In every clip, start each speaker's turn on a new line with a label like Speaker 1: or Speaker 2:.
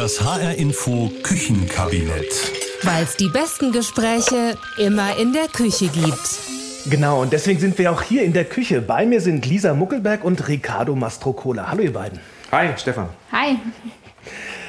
Speaker 1: Das HR Info Küchenkabinett.
Speaker 2: Weil es die besten Gespräche immer in der Küche gibt.
Speaker 3: Genau, und deswegen sind wir auch hier in der Küche. Bei mir sind Lisa Muckelberg und Ricardo Mastrocola. Hallo ihr beiden.
Speaker 4: Hi, Stefan.
Speaker 5: Hi.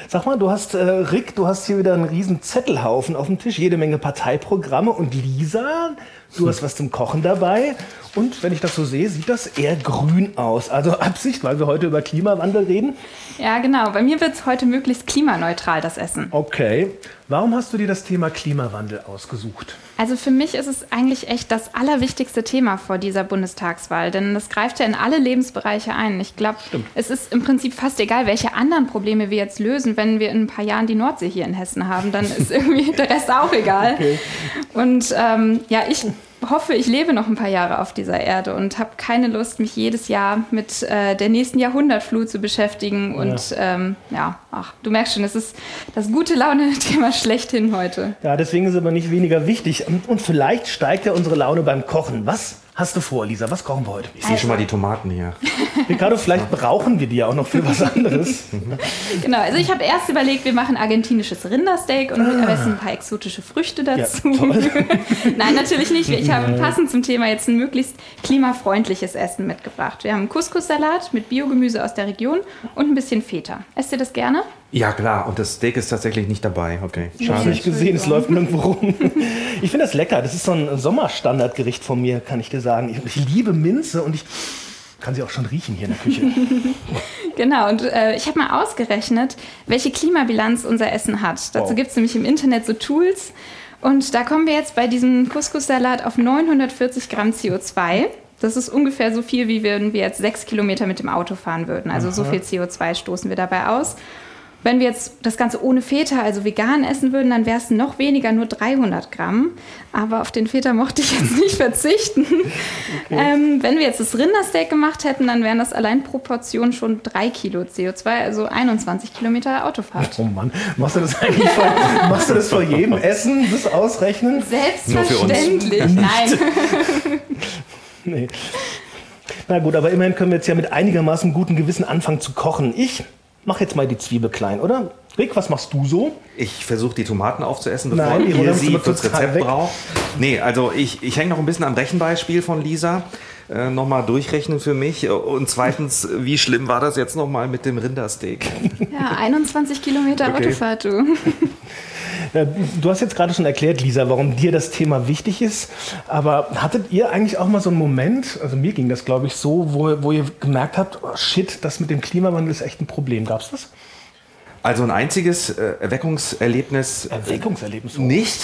Speaker 3: Sag mal, du hast, äh, Rick, du hast hier wieder einen riesen Zettelhaufen auf dem Tisch, jede Menge Parteiprogramme. Und Lisa, du hast was zum Kochen dabei. Und wenn ich das so sehe, sieht das eher grün aus. Also Absicht, weil wir heute über Klimawandel reden.
Speaker 5: Ja, genau. Bei mir wird es heute möglichst klimaneutral, das Essen.
Speaker 3: Okay. Warum hast du dir das Thema Klimawandel ausgesucht?
Speaker 5: Also für mich ist es eigentlich echt das allerwichtigste Thema vor dieser Bundestagswahl, denn das greift ja in alle Lebensbereiche ein. Ich glaube, es ist im Prinzip fast egal, welche anderen Probleme wir jetzt lösen. Wenn wir in ein paar Jahren die Nordsee hier in Hessen haben, dann ist irgendwie der Rest auch egal. Okay. Und ähm, ja, ich hoffe, ich lebe noch ein paar Jahre auf dieser Erde und habe keine Lust, mich jedes Jahr mit äh, der nächsten Jahrhundertflut zu beschäftigen. Und ja. Ähm, ja, ach, du merkst schon, es ist das gute Laune-Thema schlechthin heute.
Speaker 3: Ja, deswegen ist es aber nicht weniger wichtig. Und vielleicht steigt ja unsere Laune beim Kochen. Was hast du vor, Lisa? Was kochen wir heute?
Speaker 4: Ich sehe schon mal die Tomaten hier.
Speaker 3: Ricardo, vielleicht brauchen wir die ja auch noch für was anderes.
Speaker 5: genau, also ich habe erst überlegt, wir machen argentinisches Rindersteak und ah. essen ein paar exotische Früchte dazu. Ja, Nein, natürlich nicht. Ich habe passend zum Thema jetzt ein möglichst klimafreundliches Essen mitgebracht. Wir haben Couscous-Salat mit Biogemüse aus der Region und ein bisschen Feta. Esst ihr das gerne?
Speaker 4: Ja, klar. Und das Steak ist tatsächlich nicht dabei. Okay,
Speaker 3: schade. Ich habe nicht gesehen, es läuft nirgendwo rum. Ich finde das lecker. Das ist so ein Sommerstandardgericht von mir, kann ich dir sagen. Ich, ich liebe Minze und ich kann sie auch schon riechen hier in der Küche.
Speaker 5: genau, und äh, ich habe mal ausgerechnet, welche Klimabilanz unser Essen hat. Dazu wow. gibt es nämlich im Internet so Tools. Und da kommen wir jetzt bei diesem Couscous-Salat auf 940 Gramm CO2. Das ist ungefähr so viel, wie wenn wir jetzt sechs Kilometer mit dem Auto fahren würden. Also Aha. so viel CO2 stoßen wir dabei aus. Wenn wir jetzt das Ganze ohne Feta, also vegan essen würden, dann wäre es noch weniger, nur 300 Gramm. Aber auf den Feta mochte ich jetzt nicht verzichten. Okay. Ähm, wenn wir jetzt das Rindersteak gemacht hätten, dann wären das allein pro Portion schon 3 Kilo CO2, also 21 Kilometer Autofahrt.
Speaker 3: Oh Mann, machst du das eigentlich vor, machst du das vor jedem Essen, das Ausrechnen?
Speaker 5: Selbstverständlich, nein.
Speaker 3: nee. Na gut, aber immerhin können wir jetzt ja mit einigermaßen gutem Gewissen anfangen zu kochen. Ich Mach jetzt mal die Zwiebel klein, oder? Rick, was machst du so?
Speaker 4: Ich versuche die Tomaten aufzuessen, bevor Nein, ihr sie fürs Rezept braucht. Nee, also ich, ich hänge noch ein bisschen am Rechenbeispiel von Lisa. Äh, nochmal durchrechnen für mich. Und zweitens, wie schlimm war das jetzt nochmal mit dem Rindersteak?
Speaker 5: Ja, 21 Kilometer okay. Autofahrt, du.
Speaker 3: Du hast jetzt gerade schon erklärt, Lisa, warum dir das Thema wichtig ist. Aber hattet ihr eigentlich auch mal so einen Moment, also mir ging das, glaube ich, so, wo, wo ihr gemerkt habt, oh shit, das mit dem Klimawandel ist echt ein Problem. Gab es das?
Speaker 4: Also ein einziges äh, Erweckungserlebnis.
Speaker 3: Erweckungserlebnis?
Speaker 4: Nicht.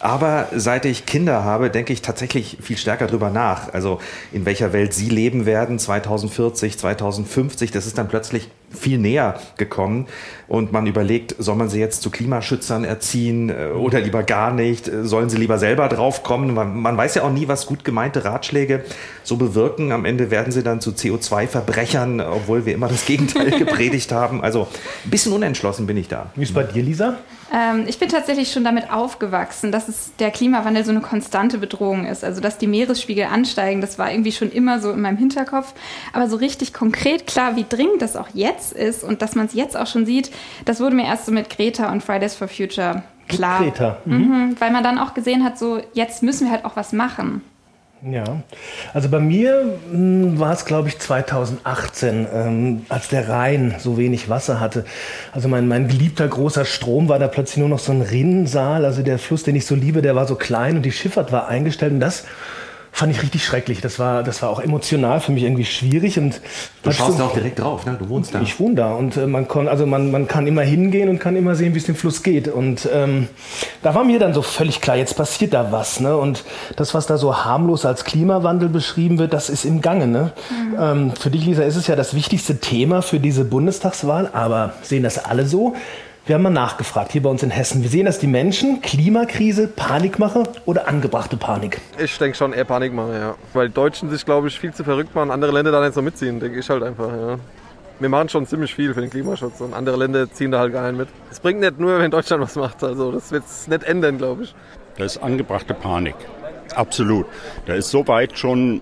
Speaker 4: Aber seit ich Kinder habe, denke ich tatsächlich viel stärker drüber nach. Also in welcher Welt sie leben werden, 2040, 2050, das ist dann plötzlich viel näher gekommen. Und man überlegt, soll man sie jetzt zu Klimaschützern erziehen äh, oder lieber gar nicht? Sollen sie lieber selber draufkommen? Man, man weiß ja auch nie, was gut gemeinte Ratschläge so bewirken. Am Ende werden sie dann zu CO2-Verbrechern, obwohl wir immer das Gegenteil gepredigt haben. Also ein bisschen unentschlossen bin ich da.
Speaker 3: Wie ist bei dir, Lisa?
Speaker 5: Ähm, ich bin tatsächlich schon damit aufgewachsen, dass es der Klimawandel so eine konstante Bedrohung ist. Also dass die Meeresspiegel ansteigen, das war irgendwie schon immer so in meinem Hinterkopf. Aber so richtig konkret klar, wie dringend das auch jetzt ist und dass man es jetzt auch schon sieht, das wurde mir erst so mit Greta und Fridays for Future klar.
Speaker 3: Greta.
Speaker 5: Mhm. Mhm, weil man dann auch gesehen hat, so jetzt müssen wir halt auch was machen.
Speaker 3: Ja, also bei mir hm, war es, glaube ich, 2018, ähm, als der Rhein so wenig Wasser hatte. Also mein, mein geliebter großer Strom war da plötzlich nur noch so ein Rinnensaal. Also der Fluss, den ich so liebe, der war so klein und die Schifffahrt war eingestellt. Und das fand ich richtig schrecklich. Das war, das war auch emotional für mich irgendwie schwierig. Und
Speaker 4: du schaust da auch direkt drauf, ne? Du wohnst da.
Speaker 3: Ich wohne da und äh, man kann, also man, man kann immer hingehen und kann immer sehen, wie es dem Fluss geht. Und ähm, da war mir dann so völlig klar, jetzt passiert da was. Ne? Und das, was da so harmlos als Klimawandel beschrieben wird, das ist im Gange. Ne? Mhm. Ähm, für dich, Lisa, ist es ja das wichtigste Thema für diese Bundestagswahl, aber sehen das alle so? Wir haben mal nachgefragt hier bei uns in Hessen. Wir sehen, dass die Menschen Klimakrise, Panikmache oder angebrachte Panik.
Speaker 6: Ich denke schon eher Panikmache, ja. Weil die Deutschen sich, glaube ich, viel zu verrückt machen, andere Länder da nicht so mitziehen, denke ich halt einfach, ja. Wir machen schon ziemlich viel für den Klimaschutz und andere Länder ziehen da halt gar nicht mit. Es bringt nicht nur, wenn Deutschland was macht, also das wird es nicht ändern, glaube ich.
Speaker 7: Das ist angebrachte Panik. Absolut. Da ist so weit schon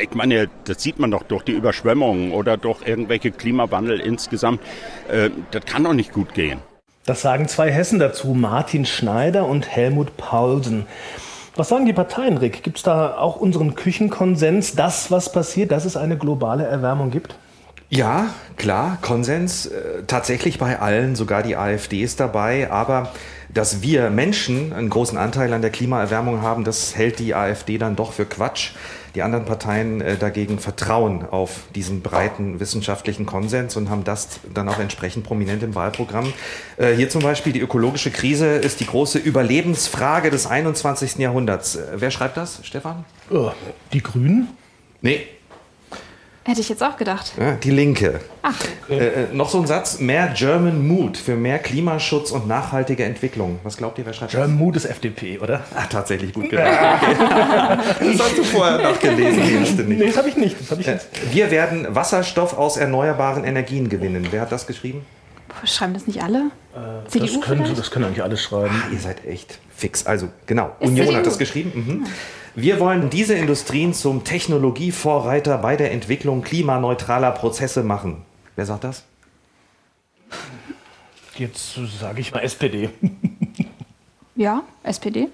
Speaker 7: ich meine, das sieht man doch durch die Überschwemmungen oder durch irgendwelche Klimawandel insgesamt. Äh, das kann doch nicht gut gehen.
Speaker 3: Das sagen zwei Hessen dazu, Martin Schneider und Helmut Paulsen. Was sagen die Parteien, Rick? Gibt es da auch unseren Küchenkonsens, das, was passiert, dass es eine globale Erwärmung gibt?
Speaker 4: Ja, klar, Konsens. Äh, tatsächlich bei allen, sogar die AfD ist dabei. Aber dass wir Menschen einen großen Anteil an der Klimaerwärmung haben, das hält die AfD dann doch für Quatsch. Die anderen Parteien äh, dagegen vertrauen auf diesen breiten wissenschaftlichen Konsens und haben das dann auch entsprechend prominent im Wahlprogramm. Äh, hier zum Beispiel die ökologische Krise ist die große Überlebensfrage des 21. Jahrhunderts. Äh, wer schreibt das, Stefan?
Speaker 3: Oh, die Grünen?
Speaker 4: Nee,
Speaker 5: Hätte ich jetzt auch gedacht.
Speaker 4: Ja, die Linke.
Speaker 5: Ach.
Speaker 4: Äh, äh, noch so ein Satz: mehr German Mood für mehr Klimaschutz und nachhaltige Entwicklung. Was glaubt ihr, wer schreibt
Speaker 3: German Mood ist FDP, oder?
Speaker 4: Ach, tatsächlich gut gedacht. Okay. das hast du vorher noch gelesen. Nee, hast du nicht.
Speaker 3: Nee, das habe ich nicht. Das hab ich
Speaker 4: Äh. Wir werden Wasserstoff aus erneuerbaren Energien gewinnen. Wer hat das geschrieben?
Speaker 5: Schreiben das nicht alle?
Speaker 3: Das
Speaker 5: CDU
Speaker 3: können,
Speaker 5: vielleicht?
Speaker 3: das können eigentlich alle schreiben.
Speaker 4: Ihr seid echt fix. Also, genau.
Speaker 5: Ist
Speaker 4: Union
Speaker 5: CDU.
Speaker 4: hat das geschrieben. Mhm. Wir wollen diese Industrien zum Technologievorreiter bei der Entwicklung klimaneutraler Prozesse machen. Wer sagt das?
Speaker 3: Jetzt sage ich mal SPD.
Speaker 5: Ja, SPD.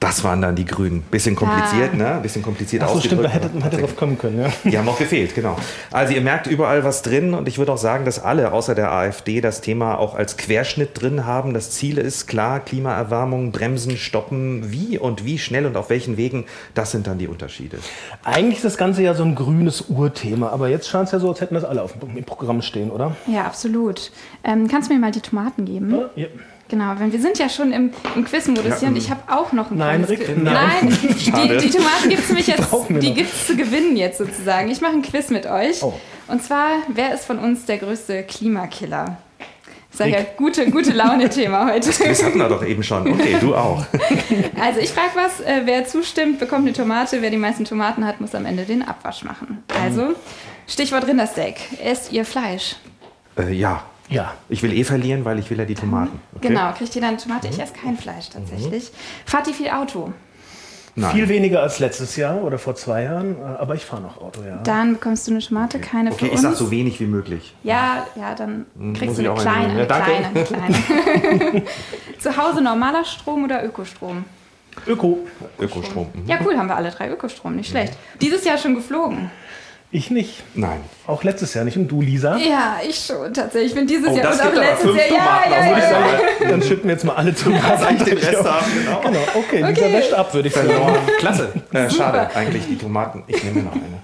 Speaker 4: Das waren dann die Grünen. Bisschen kompliziert,
Speaker 5: Ah.
Speaker 4: ne? Bisschen kompliziert
Speaker 3: Achso, stimmt, da
Speaker 4: ausgedrückt.
Speaker 3: hätte, hätte drauf kommen können, ja.
Speaker 4: Die haben noch gefehlt, genau. Also ihr merkt überall was drin und ich würde auch sagen, dass alle außer der AfD das Thema auch als Querschnitt drin haben. Das Ziel ist klar, Klimaerwärmung, Bremsen, Stoppen, wie und wie schnell und auf welchen Wegen, das sind dann die Unterschiede.
Speaker 3: Eigentlich ist das Ganze ja so ein grünes Urthema, aber jetzt scheint es ja so, als hätten das alle auf dem Programm stehen, oder?
Speaker 5: Ja, absolut. Ähm, kannst du mir mal die Tomaten geben?
Speaker 3: Ja.
Speaker 5: Genau, weil wir sind ja schon im, im Quiz-Modus hier und ich habe auch noch ein
Speaker 3: Nein, Rick,
Speaker 5: Quiz.
Speaker 3: nein.
Speaker 5: die, die Tomaten gibt es nämlich jetzt, die gibt es zu gewinnen jetzt sozusagen. Ich mache ein Quiz mit euch.
Speaker 3: Oh.
Speaker 5: Und zwar, wer ist von uns der größte Klimakiller? Ich sage ja, gute, gute Laune-Thema heute.
Speaker 4: Das hatten wir doch eben schon. Okay, du auch.
Speaker 5: Also ich frage was, äh, wer zustimmt, bekommt eine Tomate. Wer die meisten Tomaten hat, muss am Ende den Abwasch machen. Also, Stichwort Rindersteak. Esst ihr Fleisch?
Speaker 4: Äh, ja,
Speaker 3: Ja.
Speaker 4: ich will eh verlieren, weil ich will ja die Tomaten. Okay?
Speaker 5: Genau, kriegt ihr dann eine Tomate? Ich esse kein Fleisch tatsächlich. Fahrt ihr viel Auto?
Speaker 4: Nein.
Speaker 3: Viel weniger als letztes Jahr oder vor zwei Jahren, äh, aber ich fahre noch Auto, ja.
Speaker 5: Dann bekommst du eine Tomate, keine
Speaker 4: Okay,
Speaker 5: für
Speaker 4: ich sag
Speaker 5: uns.
Speaker 4: so wenig wie möglich.
Speaker 5: Ja, ja, dann kriegst
Speaker 4: muss
Speaker 5: du eine kleine, eine
Speaker 4: Ja,
Speaker 5: kleine, eine kleine. Zu Hause normaler Strom oder Ökostrom?
Speaker 3: Öko.
Speaker 4: Ökostrom. Mhm.
Speaker 5: Ja, cool, haben wir alle drei Ökostrom, nicht schlecht. Dieses Jahr schon geflogen.
Speaker 3: Ich nicht.
Speaker 4: Nein.
Speaker 3: Auch letztes Jahr nicht. Und du, Lisa?
Speaker 5: Ja, ich schon tatsächlich. Ich bin dieses
Speaker 4: Oh,
Speaker 5: Jahr und auch letztes Jahr. Ja,
Speaker 4: Tomaten,
Speaker 5: ja, ja, ja.
Speaker 4: sagen.
Speaker 3: Dann schütten wir jetzt mal alle Tomaten.
Speaker 4: Sag ich den Rest haben, genau.
Speaker 3: Genau, okay, Lisa
Speaker 5: Okay.
Speaker 3: wäscht ab, würde ich sagen.
Speaker 4: Verloren. Klasse. Äh, schade, eigentlich die Tomaten. Ich nehme noch eine.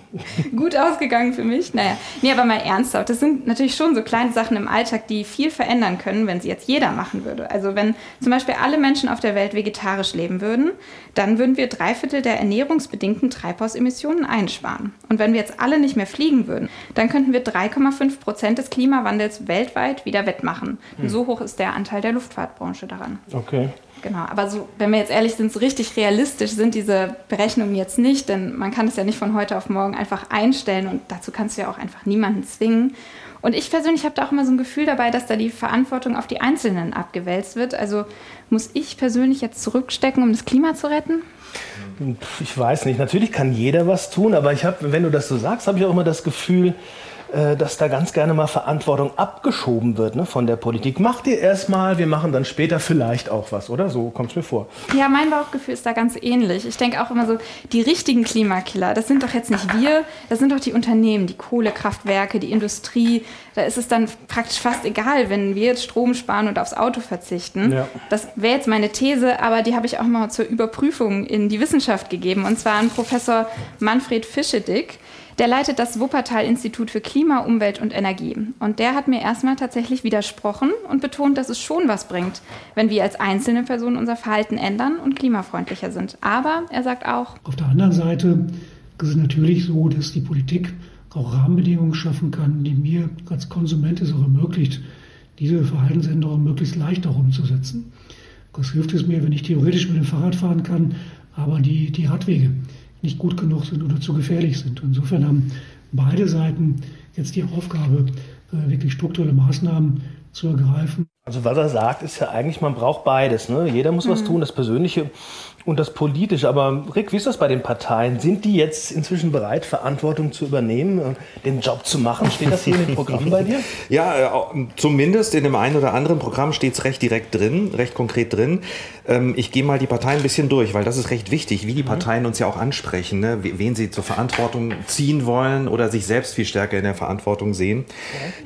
Speaker 5: Gut ausgegangen für mich. Naja, nee, aber mal ernsthaft. Das sind natürlich schon so kleine Sachen im Alltag, die viel verändern können, wenn sie jetzt jeder machen würde. Also wenn zum Beispiel alle Menschen auf der Welt vegetarisch leben würden, dann würden wir drei Viertel der ernährungsbedingten Treibhausemissionen einsparen. Und wenn wir jetzt alle nicht mehr fliegen würden, dann könnten wir 3,5 Prozent des Klimawandels weltweit wieder wettmachen. Und so hoch ist der Anteil der Luftfahrtbranche daran.
Speaker 3: Okay.
Speaker 5: Genau, aber so, wenn wir jetzt ehrlich sind, so richtig realistisch sind diese Berechnungen jetzt nicht, denn man kann es ja nicht von heute auf morgen einfach einstellen und dazu kannst du ja auch einfach niemanden zwingen. Und ich persönlich habe da auch immer so ein Gefühl dabei, dass da die Verantwortung auf die Einzelnen abgewälzt wird. Also muss ich persönlich jetzt zurückstecken, um das Klima zu retten?
Speaker 3: Ich weiß nicht. Natürlich kann jeder was tun, aber ich habe, wenn du das so sagst, habe ich auch immer das Gefühl, dass da ganz gerne mal Verantwortung abgeschoben wird ne, von der Politik. Macht ihr erstmal, wir machen dann später vielleicht auch was, oder? So kommt es mir vor.
Speaker 5: Ja, mein Bauchgefühl ist da ganz ähnlich. Ich denke auch immer so, die richtigen Klimakiller, das sind doch jetzt nicht wir, das sind doch die Unternehmen, die Kohlekraftwerke, die Industrie. Da ist es dann praktisch fast egal, wenn wir jetzt Strom sparen und aufs Auto verzichten.
Speaker 3: Ja.
Speaker 5: Das wäre jetzt meine These, aber die habe ich auch mal zur Überprüfung in die Wissenschaft gegeben. Und zwar an Professor Manfred Fischedick. Der leitet das Wuppertal-Institut für Klima, Umwelt und Energie. Und der hat mir erstmal tatsächlich widersprochen und betont, dass es schon was bringt, wenn wir als einzelne Personen unser Verhalten ändern und klimafreundlicher sind. Aber er sagt auch,
Speaker 8: Auf der anderen Seite ist es natürlich so, dass die Politik auch Rahmenbedingungen schaffen kann, die mir als Konsument es auch ermöglicht, diese Verhaltensänderungen möglichst leicht auch umzusetzen. Was hilft es mir, wenn ich theoretisch mit dem Fahrrad fahren kann, aber die, die Radwege nicht gut genug sind oder zu gefährlich sind. Insofern haben beide Seiten jetzt die Aufgabe, äh, wirklich strukturelle Maßnahmen zu ergreifen.
Speaker 3: Also was er sagt, ist ja eigentlich, man braucht beides. Ne? Jeder muss mhm. was tun, das Persönliche und das Politische. Aber Rick, wie ist das bei den Parteien? Sind die jetzt inzwischen bereit, Verantwortung zu übernehmen, und den Job zu machen? Steht das hier in den Programmen bei dir?
Speaker 4: Ja, äh, zumindest in dem einen oder anderen Programm steht es recht direkt drin, recht konkret drin. Ähm, ich gehe mal die Parteien ein bisschen durch, weil das ist recht wichtig, wie die mhm. Parteien uns ja auch ansprechen, ne? wen sie zur Verantwortung ziehen wollen oder sich selbst viel stärker in der Verantwortung sehen.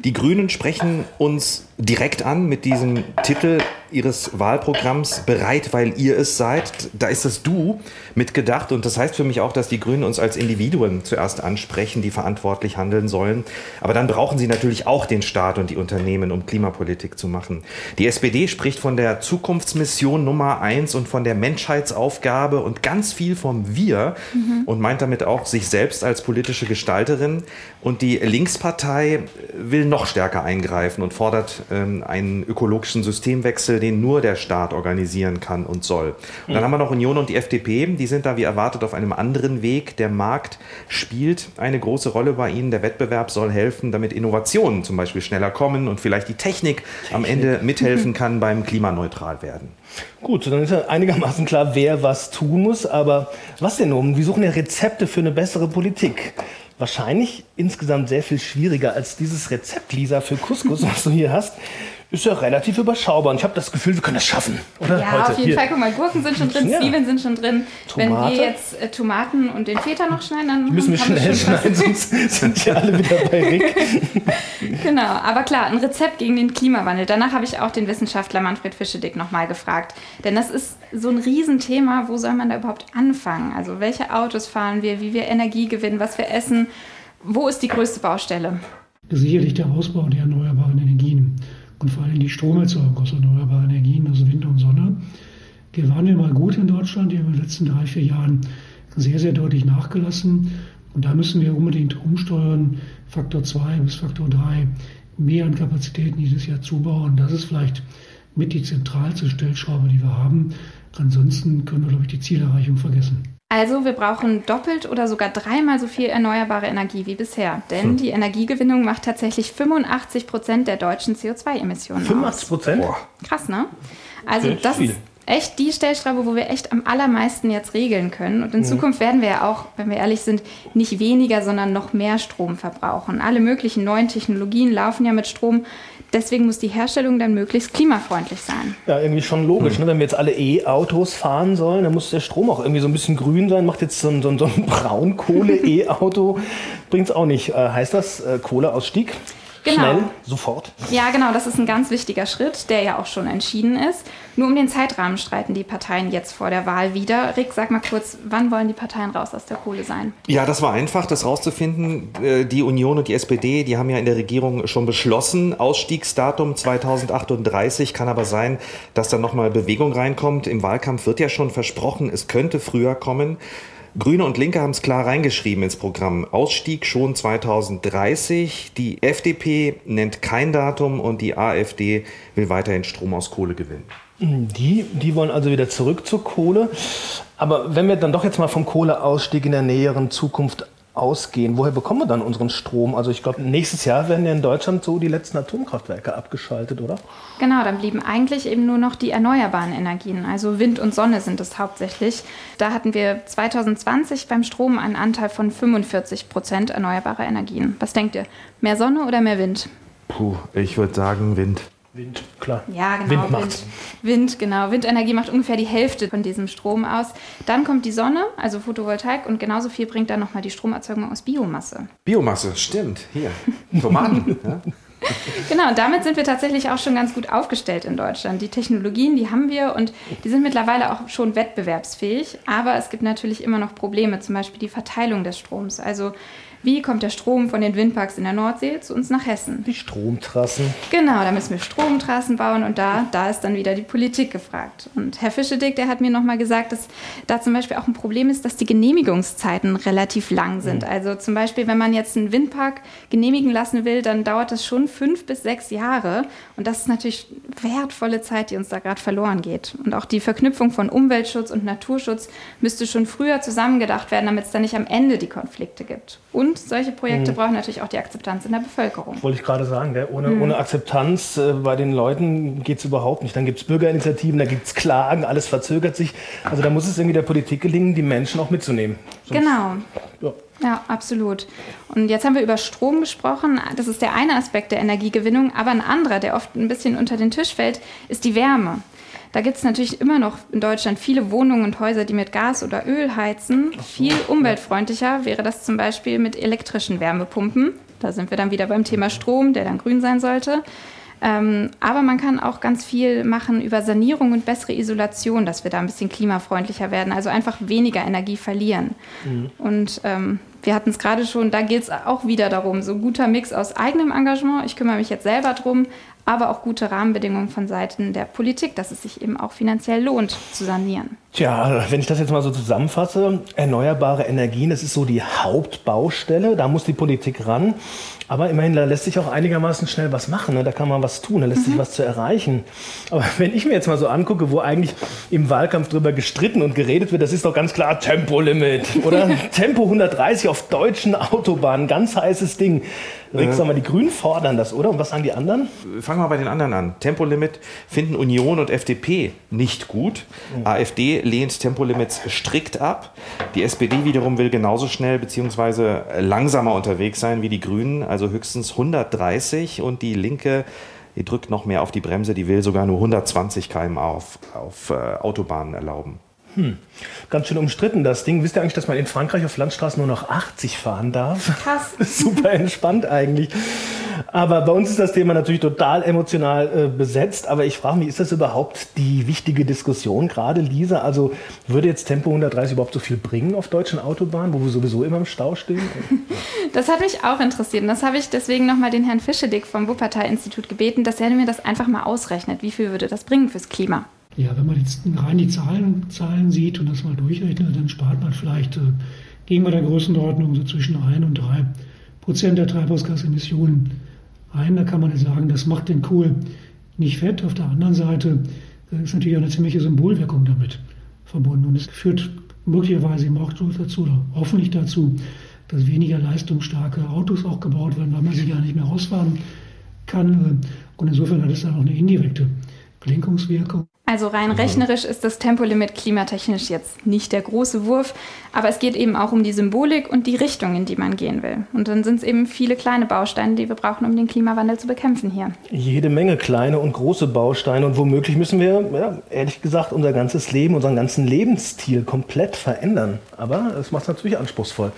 Speaker 4: Die Grünen sprechen uns direkt an mit diesem Titel ihres Wahlprogramms bereit, weil ihr es seid. Da ist das Du mitgedacht und das heißt für mich auch, dass die Grünen uns als Individuen zuerst ansprechen, die verantwortlich handeln sollen. Aber dann brauchen sie natürlich auch den Staat und die Unternehmen, um Klimapolitik zu machen. Die SPD spricht von der Zukunftsmission Nummer eins und von der Menschheitsaufgabe und ganz viel vom Wir mhm. und meint damit auch sich selbst als politische Gestalterin. Und die Linkspartei will noch stärker eingreifen und fordert ähm, einen ökologischen Systemwechsel, den nur der Staat organisieren kann und soll. Und dann haben wir noch Union und die FDP, die sind da wie erwartet auf einem anderen Weg. Der Markt spielt eine große Rolle bei ihnen. Der Wettbewerb soll helfen, damit Innovationen zum Beispiel schneller kommen und vielleicht die Technik am Ende mithelfen kann beim klimaneutral werden.
Speaker 3: Gut, dann ist ja einigermaßen klar, wer was tun muss. Aber was denn nun? Wir suchen ja Rezepte für eine bessere Politik wahrscheinlich insgesamt sehr viel schwieriger als dieses Rezept, Lisa, für Couscous, was du hier hast ist ja relativ überschaubar. Und ich habe das Gefühl, wir können das schaffen, oder?
Speaker 5: Ja, Heute. auf jeden Hier. Fall. Guck mal, Gurken sind schon drin, ja. Zwiebeln sind schon drin. Tomate. Wenn wir jetzt äh, Tomaten und den Feta noch schneiden, dann.
Speaker 3: Die müssen wir schnell schneiden, sonst sind ja alle wieder bei Rick.
Speaker 5: genau, aber klar, ein Rezept gegen den Klimawandel. Danach habe ich auch den Wissenschaftler Manfred Fischedick nochmal gefragt. Denn das ist so ein Riesenthema. Wo soll man da überhaupt anfangen? Also, welche Autos fahren wir, wie wir Energie gewinnen, was wir essen? Wo ist die größte Baustelle?
Speaker 8: Sicherlich der Ausbau der erneuerbaren Energien und vor allem die Stromerzeugung aus erneuerbaren Energien, also Wind und Sonne. Wir waren mal gut in Deutschland, die haben in den letzten drei, vier Jahren sehr, sehr deutlich nachgelassen. Und da müssen wir unbedingt umsteuern, Faktor 2 bis Faktor 3 mehr an Kapazitäten dieses Jahr zubauen. Das ist vielleicht mit die zentralste Stellschraube, die wir haben. Ansonsten können wir, glaube ich, die Zielerreichung vergessen.
Speaker 5: Also wir brauchen doppelt oder sogar dreimal so viel erneuerbare Energie wie bisher. Denn hm. die Energiegewinnung macht tatsächlich 85 Prozent der deutschen CO2-Emissionen
Speaker 3: 85 Prozent?
Speaker 5: Krass, ne? Also okay, das viel. ist echt die Stellschraube, wo wir echt am allermeisten jetzt regeln können. Und in mhm. Zukunft werden wir ja auch, wenn wir ehrlich sind, nicht weniger, sondern noch mehr Strom verbrauchen. Alle möglichen neuen Technologien laufen ja mit Strom. Deswegen muss die Herstellung dann möglichst klimafreundlich sein.
Speaker 3: Ja, irgendwie schon logisch. Mhm. Ne? Wenn wir jetzt alle E-Autos fahren sollen, dann muss der Strom auch irgendwie so ein bisschen grün sein. Macht jetzt so ein, so ein, so ein Braunkohle-E-Auto, bringt es auch nicht. Äh, heißt das äh, Kohleausstieg? Genau. Schnell, sofort.
Speaker 5: Ja, genau, das ist ein ganz wichtiger Schritt, der ja auch schon entschieden ist. Nur um den Zeitrahmen streiten die Parteien jetzt vor der Wahl wieder. Rick, sag mal kurz, wann wollen die Parteien raus aus der Kohle sein?
Speaker 4: Ja, das war einfach, das rauszufinden. Äh, die Union und die SPD, die haben ja in der Regierung schon beschlossen, Ausstiegsdatum 2038. Kann aber sein, dass da nochmal Bewegung reinkommt. Im Wahlkampf wird ja schon versprochen, es könnte früher kommen. Grüne und Linke haben es klar reingeschrieben ins Programm. Ausstieg schon 2030. Die FDP nennt kein Datum und die AfD will weiterhin Strom aus Kohle gewinnen.
Speaker 3: Die, die wollen also wieder zurück zur Kohle. Aber wenn wir dann doch jetzt mal vom Kohleausstieg in der näheren Zukunft ausgehen, woher bekommen wir dann unseren Strom? Also ich glaube, nächstes Jahr werden ja in Deutschland so die letzten Atomkraftwerke abgeschaltet, oder?
Speaker 5: Genau, dann blieben eigentlich eben nur noch die erneuerbaren Energien, also Wind und Sonne sind es hauptsächlich. Da hatten wir 2020 beim Strom einen Anteil von 45 Prozent erneuerbarer Energien. Was denkt ihr? Mehr Sonne oder mehr Wind?
Speaker 4: Puh, ich würde sagen Wind.
Speaker 3: Wind, klar.
Speaker 5: Ja, genau. Wind, Wind, Wind, genau. Windenergie macht ungefähr die Hälfte von diesem Strom aus. Dann kommt die Sonne, also Photovoltaik, und genauso viel bringt dann nochmal die Stromerzeugung aus Biomasse.
Speaker 4: Biomasse, stimmt. Hier, Tomaten. ja.
Speaker 5: Genau, und damit sind wir tatsächlich auch schon ganz gut aufgestellt in Deutschland. Die Technologien, die haben wir und die sind mittlerweile auch schon wettbewerbsfähig. Aber es gibt natürlich immer noch Probleme, zum Beispiel die Verteilung des Stroms. Also wie kommt der Strom von den Windparks in der Nordsee zu uns nach Hessen?
Speaker 3: Die Stromtrassen.
Speaker 5: Genau, da müssen wir Stromtrassen bauen und da, da ist dann wieder die Politik gefragt. Und Herr Fischedick, der hat mir nochmal gesagt, dass da zum Beispiel auch ein Problem ist, dass die Genehmigungszeiten relativ lang sind. Mhm. Also zum Beispiel, wenn man jetzt einen Windpark genehmigen lassen will, dann dauert das schon fünf bis sechs Jahre. Und das ist natürlich wertvolle Zeit, die uns da gerade verloren geht. Und auch die Verknüpfung von Umweltschutz und Naturschutz müsste schon früher zusammengedacht werden, damit es dann nicht am Ende die Konflikte gibt. Und Und solche Projekte mhm. brauchen natürlich auch die Akzeptanz in der Bevölkerung.
Speaker 3: Wollte ich gerade sagen, gell? Ohne, mhm. ohne Akzeptanz äh, bei den Leuten geht es überhaupt nicht. Dann gibt es Bürgerinitiativen, da gibt es Klagen, alles verzögert sich. Also da muss es irgendwie der Politik gelingen, die Menschen auch mitzunehmen.
Speaker 5: Sonst, genau. Ja. Ja, absolut. Und jetzt haben wir über Strom gesprochen. Das ist der eine Aspekt der Energiegewinnung. Aber ein anderer, der oft ein bisschen unter den Tisch fällt, ist die Wärme. Da gibt es natürlich immer noch in Deutschland viele Wohnungen und Häuser, die mit Gas oder Öl heizen. So, Viel umweltfreundlicher wäre das zum Beispiel mit elektrischen Wärmepumpen. Da sind wir dann wieder beim Thema Strom, der dann grün sein sollte. Ähm, aber man kann auch ganz viel machen über Sanierung und bessere Isolation, dass wir da ein bisschen klimafreundlicher werden, also einfach weniger Energie verlieren. Mhm. Und ähm, wir hatten es gerade schon, da geht es auch wieder darum, so ein guter Mix aus eigenem Engagement, ich kümmere mich jetzt selber drum, aber auch gute Rahmenbedingungen von Seiten der Politik, dass es sich eben auch finanziell lohnt zu sanieren.
Speaker 3: Tja, wenn ich das jetzt mal so zusammenfasse, erneuerbare Energien, das ist so die Hauptbaustelle, da muss die Politik ran. Aber immerhin, da lässt sich auch einigermaßen schnell was machen, ne? da kann man was tun, da lässt mhm. sich was zu erreichen. Aber wenn ich mir jetzt mal so angucke, wo eigentlich im Wahlkampf drüber gestritten und geredet wird, das ist doch ganz klar Tempolimit oder Tempo 130 auf deutschen Autobahnen, ganz heißes Ding. Rick, sag mal, die Grünen fordern das, oder? Und was sagen die anderen?
Speaker 4: Fangen wir bei den anderen an. Tempolimit finden Union und FDP nicht gut. Mhm. AfD lehnt Tempolimits strikt ab. Die SPD wiederum will genauso schnell bzw. langsamer unterwegs sein wie die Grünen, also höchstens 130 und die Linke die drückt noch mehr auf die Bremse, die will sogar nur 120 km auf, auf äh, Autobahnen erlauben.
Speaker 3: Hm. Ganz schön umstritten das Ding. Wisst ihr eigentlich, dass man in Frankreich auf Landstraßen nur noch 80 fahren darf?
Speaker 5: Krass.
Speaker 3: Super entspannt eigentlich. Aber bei uns ist das Thema natürlich total emotional äh, besetzt. Aber ich frage mich, ist das überhaupt die wichtige Diskussion gerade, Lisa? Also würde jetzt Tempo 130 überhaupt so viel bringen auf deutschen Autobahnen, wo wir sowieso immer im Stau stehen?
Speaker 5: Das hat mich auch interessiert. Und das habe ich deswegen nochmal den Herrn Fischedick vom Wuppertal-Institut gebeten, dass er mir das einfach mal ausrechnet. Wie viel würde das bringen fürs Klima?
Speaker 8: Ja, wenn man jetzt rein die Zahlen, Zahlen sieht und das mal durchrechnet, dann spart man vielleicht, äh, gegen bei der Größenordnung, so zwischen 1 und 3 Prozent der Treibhausgasemissionen ein. Da kann man jetzt sagen, das macht den Kohl nicht fett. Auf der anderen Seite ist natürlich auch eine ziemliche Symbolwirkung damit verbunden. Und es führt möglicherweise eben auch dazu, oder hoffentlich dazu, dass weniger leistungsstarke Autos auch gebaut werden, weil man sie gar nicht mehr ausfahren kann. Und insofern hat es dann auch eine indirekte Lenkungswirkung.
Speaker 5: Also rein rechnerisch ist das Tempolimit klimatechnisch jetzt nicht der große Wurf, aber es geht eben auch um die Symbolik und die Richtung, in die man gehen will. Und dann sind es eben viele kleine Bausteine, die wir brauchen, um den Klimawandel zu bekämpfen hier.
Speaker 3: Jede Menge kleine und große Bausteine und womöglich müssen wir, ja, ehrlich gesagt, unser ganzes Leben, unseren ganzen Lebensstil komplett verändern. Aber es macht es natürlich anspruchsvoll.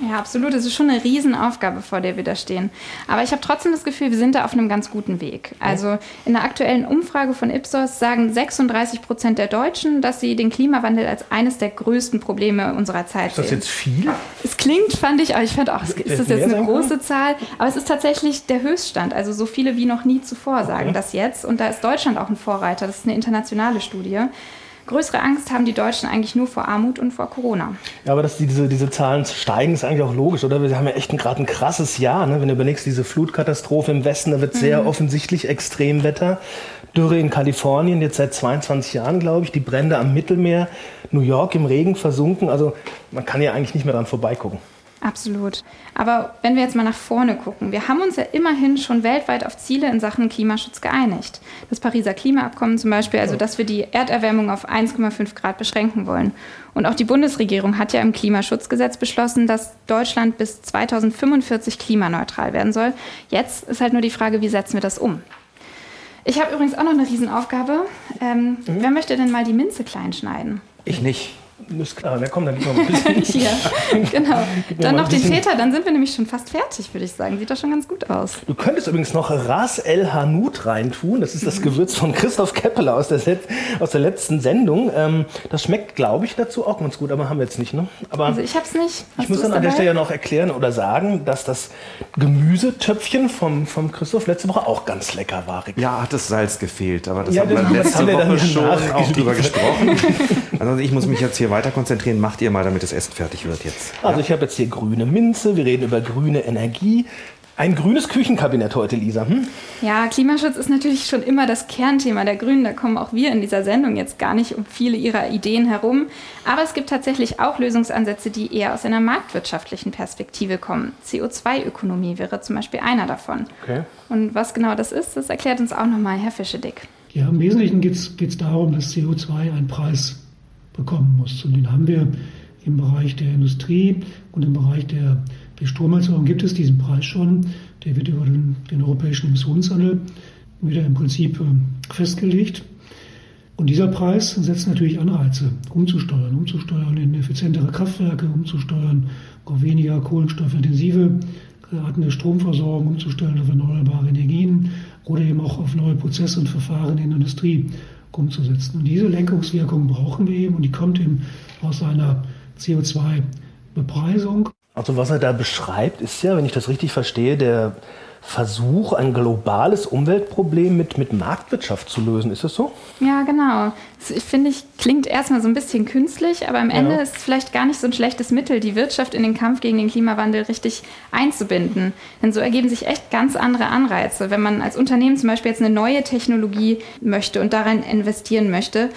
Speaker 5: Ja, absolut. Es ist schon eine Riesenaufgabe, vor der wir da stehen. Aber ich habe trotzdem das Gefühl, wir sind da auf einem ganz guten Weg. Also in der aktuellen Umfrage von Ipsos sagen 36 Prozent der Deutschen, dass sie den Klimawandel als eines der größten Probleme unserer Zeit
Speaker 3: sehen. Ist das jetzt viel?
Speaker 5: Es klingt, fand ich, aber ich fand auch, ist das jetzt eine große Zahl? Aber es ist tatsächlich der Höchststand. Also so viele wie noch nie zuvor sagen okay. das jetzt. Und da ist Deutschland auch ein Vorreiter. Das ist eine internationale Studie. Größere Angst haben die Deutschen eigentlich nur vor Armut und vor Corona.
Speaker 3: Ja, aber dass diese, diese Zahlen steigen, ist eigentlich auch logisch, oder? Wir haben ja echt gerade ein krasses Jahr. Ne? Wenn du überlegst, diese Flutkatastrophe im Westen, da wird sehr mhm. offensichtlich Extremwetter. Dürre in Kalifornien, jetzt seit 22 Jahren, glaube ich. Die Brände am Mittelmeer. New York im Regen versunken. Also man kann ja eigentlich nicht mehr dran vorbeigucken.
Speaker 5: Absolut. Aber wenn wir jetzt mal nach vorne gucken, wir haben uns ja immerhin schon weltweit auf Ziele in Sachen Klimaschutz geeinigt. Das Pariser Klimaabkommen zum Beispiel, also dass wir die Erderwärmung auf 1,5 Grad beschränken wollen. Und auch die Bundesregierung hat ja im Klimaschutzgesetz beschlossen, dass Deutschland bis 2045 klimaneutral werden soll. Jetzt ist halt nur die Frage, wie setzen wir das um? Ich habe übrigens auch noch eine Riesenaufgabe. Ähm, mhm. Wer möchte denn mal die Minze klein schneiden?
Speaker 4: Ich nicht.
Speaker 3: Klar, na komm, dann gib mal ein bisschen.
Speaker 5: ja, genau. Dann noch den Feta, dann sind wir nämlich schon fast fertig, würde ich sagen. Sieht doch schon ganz gut aus.
Speaker 3: Du könntest übrigens noch Ras El Hanout reintun. Das ist das Gewürz von Christoph Keppeler aus der, aus der letzten Sendung. Ähm, das schmeckt, glaube ich, dazu auch ganz gut, aber haben wir jetzt nicht. Ne? Aber
Speaker 5: also ich habe es nicht.
Speaker 3: Hast ich muss dann an der Stelle ja noch erklären oder sagen, dass das Gemüsetöpfchen vom, vom Christoph letzte Woche auch ganz lecker war.
Speaker 4: Ja, hat das Salz gefehlt, aber das ja, haben wir letzte haben wir Woche schon auch drüber gesprochen. Also ich muss mich jetzt hier weiter konzentrieren. Macht ihr mal, damit das Essen fertig wird jetzt.
Speaker 3: Also ja? ich habe jetzt hier grüne Minze, wir reden über grüne Energie. Ein grünes Küchenkabinett heute, Lisa. Hm?
Speaker 5: Ja, Klimaschutz ist natürlich schon immer das Kernthema der Grünen. Da kommen auch wir in dieser Sendung jetzt gar nicht um viele ihrer Ideen herum. Aber es gibt tatsächlich auch Lösungsansätze, die eher aus einer marktwirtschaftlichen Perspektive kommen. CO2-Ökonomie wäre zum Beispiel einer davon. Okay. Und was genau das ist, das erklärt uns auch nochmal Herr Fischedick.
Speaker 8: Ja, im Wesentlichen geht es darum, dass CO2 einen Preis bekommen muss. Und den haben wir im Bereich der Industrie und im Bereich der Stromerzeugung gibt es diesen Preis schon. Der wird über den, den europäischen Emissionshandel wieder im Prinzip äh, festgelegt. Und dieser Preis setzt natürlich Anreize, umzusteuern, umzusteuern in effizientere Kraftwerke, umzusteuern auf weniger kohlenstoffintensive Arten der Stromversorgung, umzustellen auf erneuerbare Energien oder eben auch auf neue Prozesse und Verfahren in der Industrie umzusetzen. Und diese Lenkungswirkung brauchen wir eben und die kommt eben aus einer CO2-Bepreisung.
Speaker 3: Also was er da beschreibt, ist ja, wenn ich das richtig verstehe, der Versuch, ein globales Umweltproblem mit, mit Marktwirtschaft zu lösen. Ist das so?
Speaker 5: Ja, genau. Das finde ich, klingt erstmal so ein bisschen künstlich, aber am Ende ja. ist es vielleicht gar nicht so ein schlechtes Mittel, die Wirtschaft in den Kampf gegen den Klimawandel richtig einzubinden. Denn so ergeben sich echt ganz andere Anreize. Wenn man als Unternehmen zum Beispiel jetzt eine neue Technologie möchte und darin investieren möchte,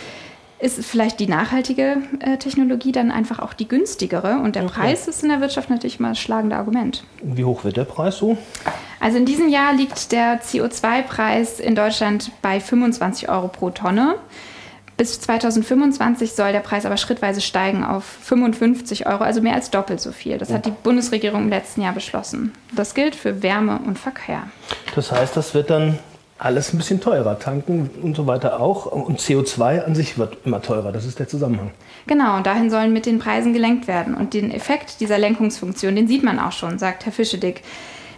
Speaker 5: ist vielleicht die nachhaltige äh, Technologie dann einfach auch die günstigere. Und der okay. Preis ist in der Wirtschaft natürlich mal das schlagende Argument.
Speaker 3: Wie hoch wird der Preis so?
Speaker 5: Also in diesem Jahr liegt der CO2-Preis in Deutschland bei 25 Euro pro Tonne. Bis 2025 soll der Preis aber schrittweise steigen auf 55 Euro, also mehr als doppelt so viel. Das hat die Bundesregierung im letzten Jahr beschlossen. Das gilt für Wärme und Verkehr.
Speaker 3: Das heißt, das wird dann alles ein bisschen teurer. Tanken und so weiter auch. Und CO2 an sich wird immer teurer. Das ist der Zusammenhang.
Speaker 5: Genau, und dahin sollen mit den Preisen gelenkt werden. Und den Effekt dieser Lenkungsfunktion, den sieht man auch schon, sagt Herr Fischedick.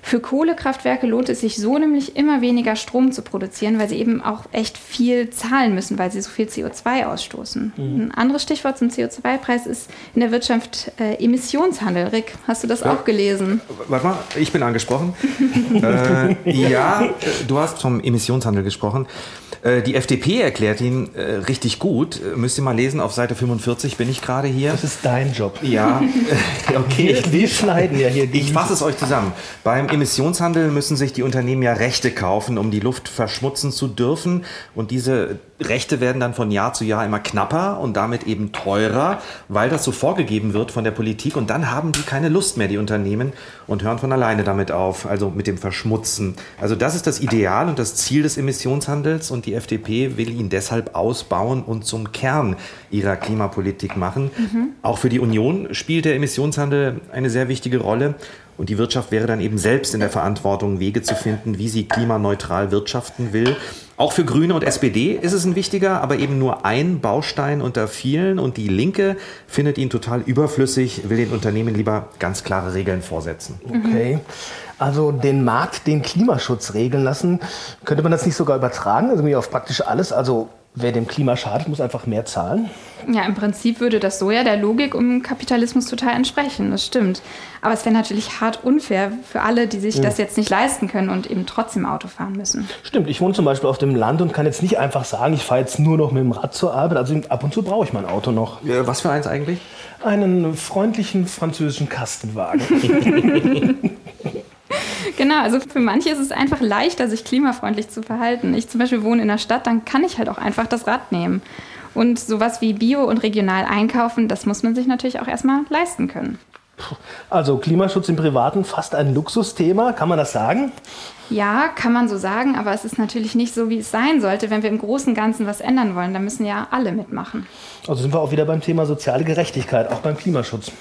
Speaker 5: Für Kohlekraftwerke lohnt es sich so nämlich immer weniger Strom zu produzieren, weil sie eben auch echt viel zahlen müssen, weil sie so viel CO2 ausstoßen. Mhm. Ein anderes Stichwort zum CO2-Preis ist in der Wirtschaft äh, Emissionshandel. Rick, hast du das ja. auch gelesen?
Speaker 4: Warte mal, ich bin angesprochen. äh, ja, du hast vom Emissionshandel gesprochen. Äh, die FDP erklärt ihn äh, richtig gut. Äh, müsst ihr mal lesen, auf Seite 45 bin ich gerade hier.
Speaker 3: Das ist dein Job.
Speaker 4: Ja, okay.
Speaker 3: Wir, wir schneiden ja hier.
Speaker 4: Ich fasse es euch zusammen. Beim Emissionshandel müssen sich die Unternehmen ja Rechte kaufen, um die Luft verschmutzen zu dürfen. Und diese Rechte werden dann von Jahr zu Jahr immer knapper und damit eben teurer, weil das so vorgegeben wird von der Politik. Und dann haben die keine Lust mehr, die Unternehmen, und hören von alleine damit auf, also mit dem Verschmutzen. Also das ist das Ideal und das Ziel des Emissionshandels. Und die FDP will ihn deshalb ausbauen und zum Kern ihrer Klimapolitik machen. Mhm. Auch für die Union spielt der Emissionshandel eine sehr wichtige Rolle. Und die Wirtschaft wäre dann eben selbst in der Verantwortung, Wege zu finden, wie sie klimaneutral wirtschaften will. Auch für Grüne und SPD ist es ein wichtiger, aber eben nur ein Baustein unter vielen. Und die Linke findet ihn total überflüssig, will den Unternehmen lieber ganz klare Regeln vorsetzen.
Speaker 3: Okay. Also den Markt, den Klimaschutz regeln lassen, könnte man das nicht sogar übertragen, also auf praktisch alles? Also wer dem Klima schadet, muss einfach mehr zahlen?
Speaker 5: Ja, im Prinzip würde das so ja der Logik um Kapitalismus total entsprechen, das stimmt. Aber es wäre natürlich hart unfair für alle, die sich ja. das jetzt nicht leisten können und eben trotzdem Auto fahren müssen.
Speaker 3: Stimmt, ich wohne zum Beispiel auf dem Land und kann jetzt nicht einfach sagen, ich fahre jetzt nur noch mit dem Rad zur Arbeit. Also ab und zu brauche ich mein Auto noch.
Speaker 4: Ja, was für eins eigentlich?
Speaker 3: Einen freundlichen französischen Kastenwagen.
Speaker 5: Genau, also für manche ist es einfach leichter, sich klimafreundlich zu verhalten. Ich zum Beispiel wohne in der Stadt, dann kann ich halt auch einfach das Rad nehmen. Und sowas wie Bio und regional einkaufen, das muss man sich natürlich auch erstmal leisten können.
Speaker 3: Also Klimaschutz im Privaten fast ein Luxusthema, kann man das sagen?
Speaker 5: Ja, kann man so sagen, aber es ist natürlich nicht so, wie es sein sollte, wenn wir im Großen und Ganzen was ändern wollen. Da müssen ja alle mitmachen.
Speaker 3: Also sind wir auch wieder beim Thema soziale Gerechtigkeit, auch beim Klimaschutz.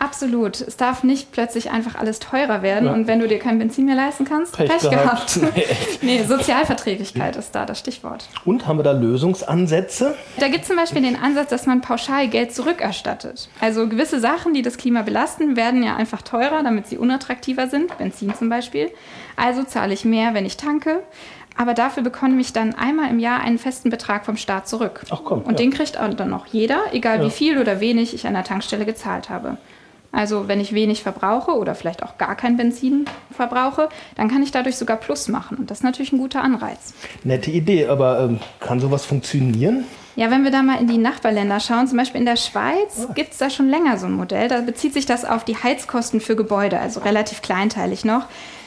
Speaker 5: Absolut. Es darf nicht plötzlich einfach alles teurer werden ja. und wenn du dir kein Benzin mehr leisten kannst, Pech, Pech gehabt. gehabt. Nee, nee, Sozialverträglichkeit ist da das Stichwort.
Speaker 3: Und haben wir da Lösungsansätze?
Speaker 5: Da gibt es zum Beispiel den Ansatz, dass man pauschal Geld zurückerstattet. Also gewisse Sachen, die das Klima belasten, werden ja einfach teurer, damit sie unattraktiver sind. Benzin zum Beispiel. Also zahle ich mehr, wenn ich tanke. Aber dafür bekomme ich dann einmal im Jahr einen festen Betrag vom Staat zurück. Ach komm. Und ja. den kriegt dann noch jeder, egal ja. wie viel oder wenig ich an der Tankstelle gezahlt habe. Also wenn ich wenig verbrauche oder vielleicht auch gar kein Benzin verbrauche, dann kann ich dadurch sogar Plus machen. Und das ist natürlich ein guter Anreiz.
Speaker 3: Nette Idee, aber ähm, kann sowas funktionieren?
Speaker 5: Ja, wenn wir da mal in die Nachbarländer schauen, zum Beispiel in der Schweiz oh. gibt es da schon länger so ein Modell. Da bezieht sich das auf die Heizkosten für Gebäude, also relativ kleinteilig noch.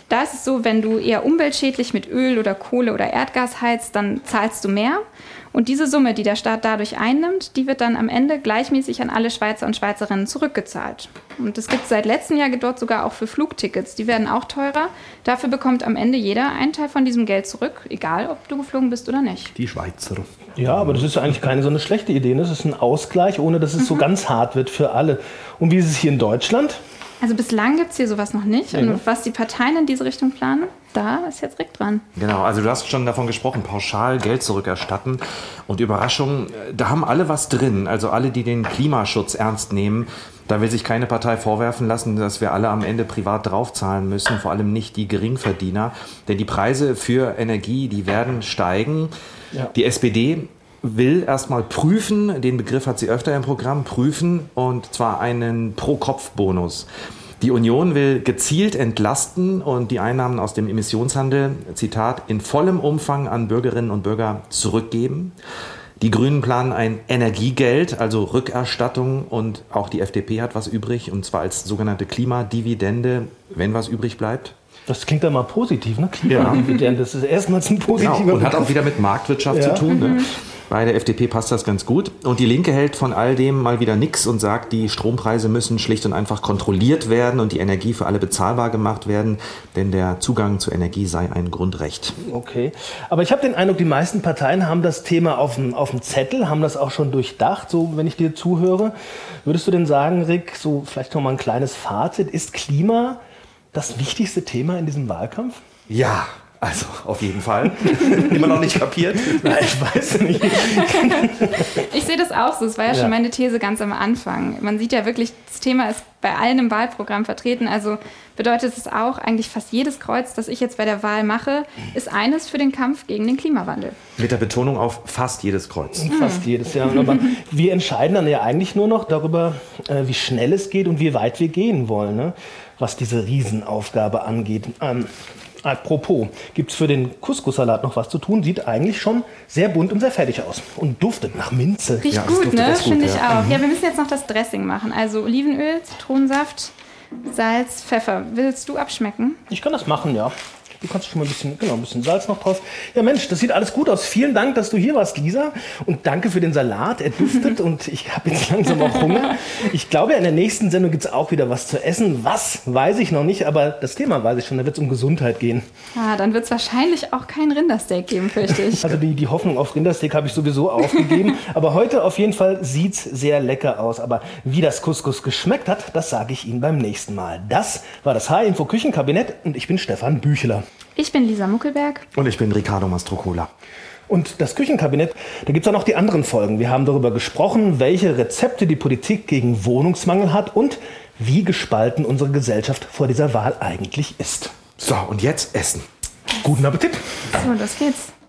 Speaker 5: Da ist es so, wenn du eher umweltschädlich mit Öl oder Kohle oder Erdgas heizt, dann zahlst du mehr. Und diese Summe, die der Staat dadurch einnimmt, die wird dann am Ende gleichmäßig an alle Schweizer und Schweizerinnen zurückgezahlt. Und das gibt es seit letztem Jahr dort sogar auch für Flugtickets. Die werden auch teurer. Dafür bekommt am Ende jeder einen Teil von diesem Geld zurück, egal ob du geflogen bist oder nicht.
Speaker 3: Die Schweizer. Ja, aber das ist eigentlich keine so eine schlechte Idee. Das ist ein Ausgleich, ohne dass es mhm. so ganz hart wird für alle. Und wie ist es hier in Deutschland?
Speaker 5: Also bislang gibt es hier sowas noch nicht. Und was die Parteien in diese Richtung planen, da ist jetzt Rick dran.
Speaker 4: Genau, also du hast schon davon gesprochen, pauschal Geld zurückerstatten. Und Überraschung, da haben alle was drin. Also alle, die den Klimaschutz ernst nehmen. Da will sich keine Partei vorwerfen lassen, dass wir alle am Ende privat draufzahlen müssen, vor allem nicht die Geringverdiener. Denn die Preise für Energie, die werden steigen. Ja. Die SPD will erstmal prüfen, den Begriff hat sie öfter im Programm, prüfen und zwar einen Pro-Kopf-Bonus. Die Union will gezielt entlasten und die Einnahmen aus dem Emissionshandel, Zitat, in vollem Umfang an Bürgerinnen und Bürger zurückgeben. Die Grünen planen ein Energiegeld, also Rückerstattung und auch die FDP hat was übrig und zwar als sogenannte Klimadividende, wenn was übrig bleibt.
Speaker 3: Das klingt ja mal positiv, ne? Klimadividende, das ist erstmals ein positiver
Speaker 4: genau, Und hat auch wieder mit Marktwirtschaft ja. zu tun. Ne? Bei der FDP passt das ganz gut. Und die Linke hält von all dem mal wieder nichts und sagt, die Strompreise müssen schlicht und einfach kontrolliert werden und die Energie für alle bezahlbar gemacht werden, denn der Zugang zur Energie sei ein Grundrecht.
Speaker 3: Okay. Aber ich habe den Eindruck, die meisten Parteien haben das Thema auf dem, auf dem Zettel, haben das auch schon durchdacht, so wenn ich dir zuhöre. Würdest du denn sagen, Rick, so vielleicht noch mal ein kleines Fazit, ist Klima das wichtigste Thema in diesem Wahlkampf?
Speaker 4: Ja, also auf jeden Fall. Immer noch nicht kapiert?
Speaker 3: Nein, ich weiß nicht.
Speaker 5: ich sehe das auch so. Es war ja, ja, schon meine These ganz am Anfang. Man sieht ja wirklich, das Thema ist bei allen im Wahlprogramm vertreten. Also bedeutet es auch, eigentlich fast jedes Kreuz, das ich jetzt bei der Wahl mache, ist eines für den Kampf gegen den Klimawandel.
Speaker 4: Mit der Betonung auf fast jedes Kreuz.
Speaker 3: Fast jedes, ja. Aber wir entscheiden dann ja eigentlich nur noch darüber, äh, wie schnell es geht und wie weit wir gehen wollen, ne? was diese Riesenaufgabe angeht. Ähm, Apropos, gibt es für den Couscous-Salat noch was zu tun? Sieht eigentlich schon sehr bunt und sehr fertig aus. Und duftet nach Minze.
Speaker 5: Riecht ja, gut, ne? Finde ich ja. auch. Ja, wir müssen jetzt noch das Dressing machen. Also Olivenöl, Zitronensaft, Salz, Pfeffer. Willst du abschmecken?
Speaker 3: Ich kann das machen, ja. Du kannst schon mal ein bisschen, genau, ein bisschen Salz noch drauf. Ja, Mensch, das sieht alles gut aus. Vielen Dank, dass du hier warst, Lisa. Und danke für den Salat. Er duftet und ich habe jetzt langsam auch Hunger. Ich glaube, in der nächsten Sendung gibt es auch wieder was zu essen. Was, weiß ich noch nicht, aber das Thema weiß ich schon. Da wird es um Gesundheit gehen.
Speaker 5: Ah, dann wird es wahrscheinlich auch kein Rindersteak geben, fürchte ich.
Speaker 3: Also die, die Hoffnung auf Rindersteak habe ich sowieso aufgegeben. aber heute auf jeden Fall sieht es sehr lecker aus. Aber wie das Couscous geschmeckt hat, das sage ich Ihnen beim nächsten Mal. Das war das H-Info Küchenkabinett und ich bin Stefan Bücheler.
Speaker 5: Ich bin Lisa Muckelberg.
Speaker 4: Und ich bin Ricardo Mastrocola.
Speaker 3: Und das Küchenkabinett, da gibt es auch noch die anderen Folgen. Wir haben darüber gesprochen, welche Rezepte die Politik gegen Wohnungsmangel hat und wie gespalten unsere Gesellschaft vor dieser Wahl eigentlich ist.
Speaker 4: So, und jetzt essen.
Speaker 3: Guten Appetit.
Speaker 5: So, los geht's.